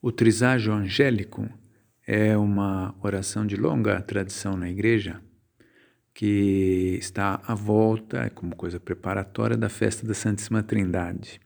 O triságio angélico é uma oração de longa tradição na igreja que está à volta, é como coisa preparatória da festa da Santíssima Trindade.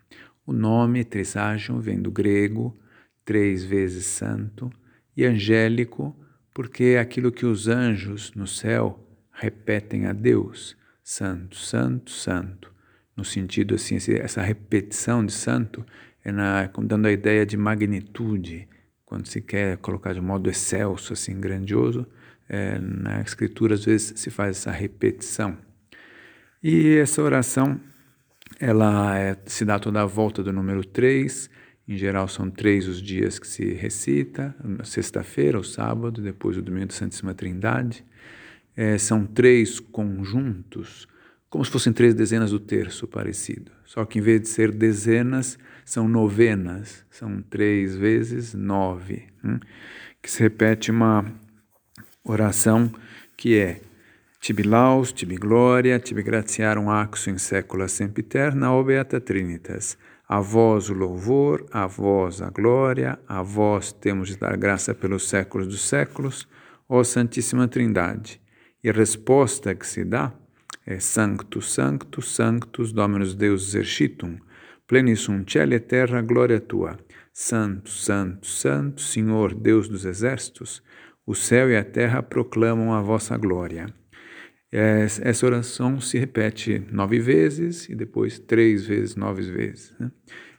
O nome triságio vem do grego, três vezes santo, e angélico, porque é aquilo que os anjos no céu repetem a Deus, santo, santo, santo. No sentido assim, essa repetição de santo é na, dando a ideia de magnitude, quando se quer colocar de modo excelso, assim, grandioso, é, na escritura às vezes se faz essa repetição. E essa oração, ela é, se dá toda a volta do número 3, em geral são três os dias que se recita, sexta-feira, o sábado, depois o domingo da Santíssima Trindade. É, são três conjuntos, como se fossem três dezenas do terço parecido. Só que em vez de ser dezenas, são novenas, são três vezes nove, hein? que se repete uma oração que é Tibi laus, tibi gloria, tibi gratiarum axo in secula sempiterna, o beata trinitas. A vós o louvor, a vós a glória, a vós temos de dar graça pelos séculos dos séculos, ó Santíssima Trindade. E a resposta que se dá é Sanctus, Sanctus, Sanctus, Dominus Deus exercitum, plenis sunt cielo e terra, glória tua. Santo, Santo, Santo, Senhor Deus dos exércitos, o céu e a terra proclamam a vossa glória. Essa oração se repete nove vezes e depois três vezes, nove vezes, né?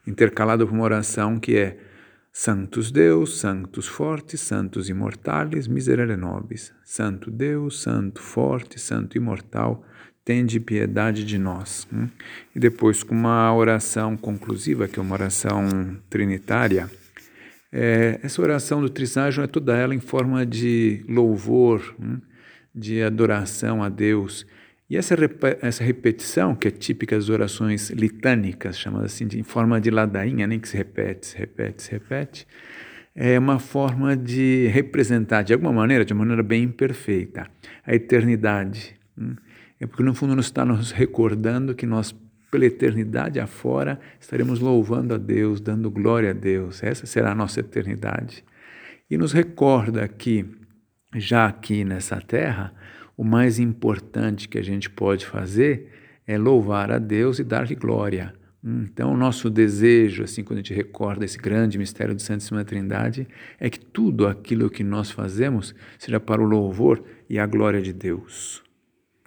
intercalada por uma oração que é Santos Deus, Santos Fortes, Santos Imortales, Miserere Nobis. Santo Deus, Santo Forte, Santo Imortal, tende piedade de nós. Né? E depois, com uma oração conclusiva, que é uma oração trinitária, é, essa oração do Triságio é toda ela em forma de louvor, né? de adoração a Deus. E essa, essa repetição, que é típica das orações litânicas, chamadas assim, de, em forma de ladainha, nem que se repete, se repete, se repete, é uma forma de representar, de alguma maneira, de maneira bem imperfeita, a eternidade. Né? É porque, no fundo, nos está nos recordando que nós, pela eternidade afora, estaremos louvando a Deus, dando glória a Deus. Essa será a nossa eternidade. E nos recorda que, já aqui nessa terra, o mais importante que a gente pode fazer é louvar a Deus e dar-lhe glória. Então, o nosso desejo, assim, quando a gente recorda esse grande mistério de Santíssima Trindade, é que tudo aquilo que nós fazemos seja para o louvor e a glória de Deus.